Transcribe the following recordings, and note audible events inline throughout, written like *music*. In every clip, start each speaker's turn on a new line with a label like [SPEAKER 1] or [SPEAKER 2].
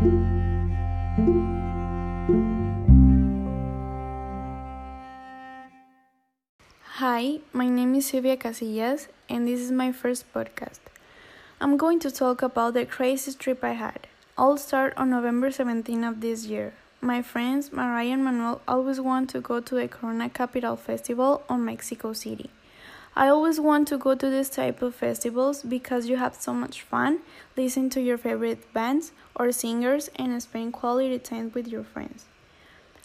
[SPEAKER 1] Hi, my name is Silvia Casillas, and this is my first podcast. I'm going to talk about the craziest trip I had. I'll start on November 17 of this year. My friends, Mariah and Manuel, always want to go to the Corona Capital Festival on Mexico City. I always want to go to this type of festivals because you have so much fun, listen to your favorite bands or singers, and spend quality time with your friends.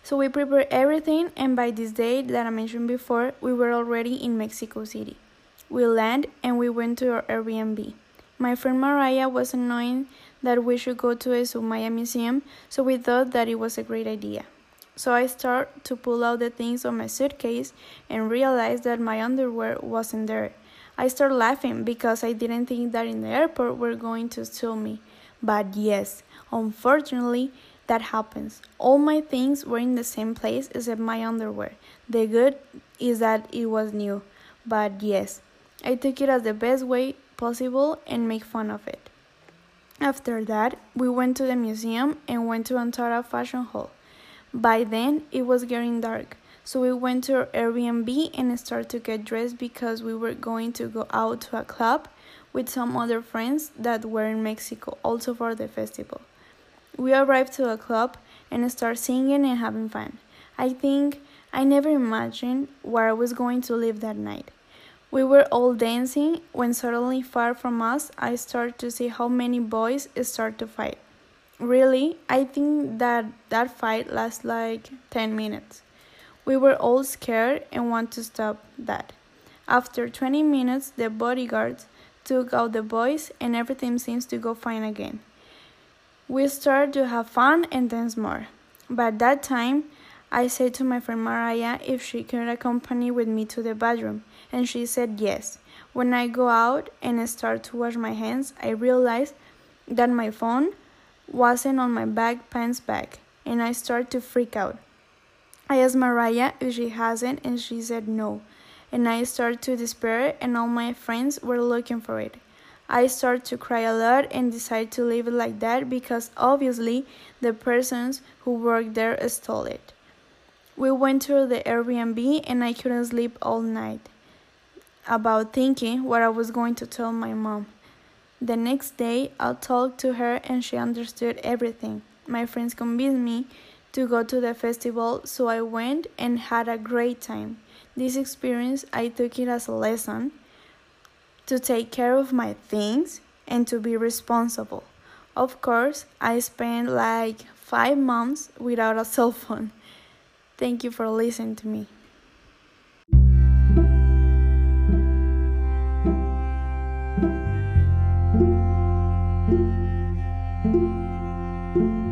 [SPEAKER 1] So we prepared everything, and by this day that I mentioned before, we were already in Mexico City. We landed and we went to our Airbnb. My friend Mariah was annoying that we should go to a Soumaya museum, so we thought that it was a great idea. So I start to pull out the things on my suitcase and realize that my underwear wasn't there. I start laughing because I didn't think that in the airport were going to steal me. But yes, unfortunately, that happens. All my things were in the same place except my underwear. The good is that it was new. But yes, I took it as the best way possible and make fun of it. After that, we went to the museum and went to Antara Fashion Hall. By then, it was getting dark, so we went to our Airbnb and started to get dressed because we were going to go out to a club with some other friends that were in Mexico also for the festival. We arrived to a club and started singing and having fun. I think I never imagined where I was going to live that night. We were all dancing when suddenly, far from us, I started to see how many boys start to fight. Really, I think that that fight lasted like 10 minutes. We were all scared and want to stop that. After 20 minutes, the bodyguards took out the boys and everything seems to go fine again. We started to have fun and dance more. But that time, I said to my friend Mariah if she could accompany with me to the bathroom, and she said yes. When I go out and start to wash my hands, I realized that my phone wasn't on my back pants bag, and I started to freak out. I asked Mariah if she hasn't, and she said no. And I started to despair, and all my friends were looking for it. I started to cry a lot and decided to leave it like that because obviously the persons who worked there stole it. We went to the Airbnb and I couldn't sleep all night about thinking what I was going to tell my mom. The next day, I talked to her and she understood everything. My friends convinced me to go to the festival, so I went and had a great time. This experience, I took it as a lesson to take care of my things and to be responsible. Of course, I spent like five months without a *laughs* cell phone. Thank you for listening to me. Música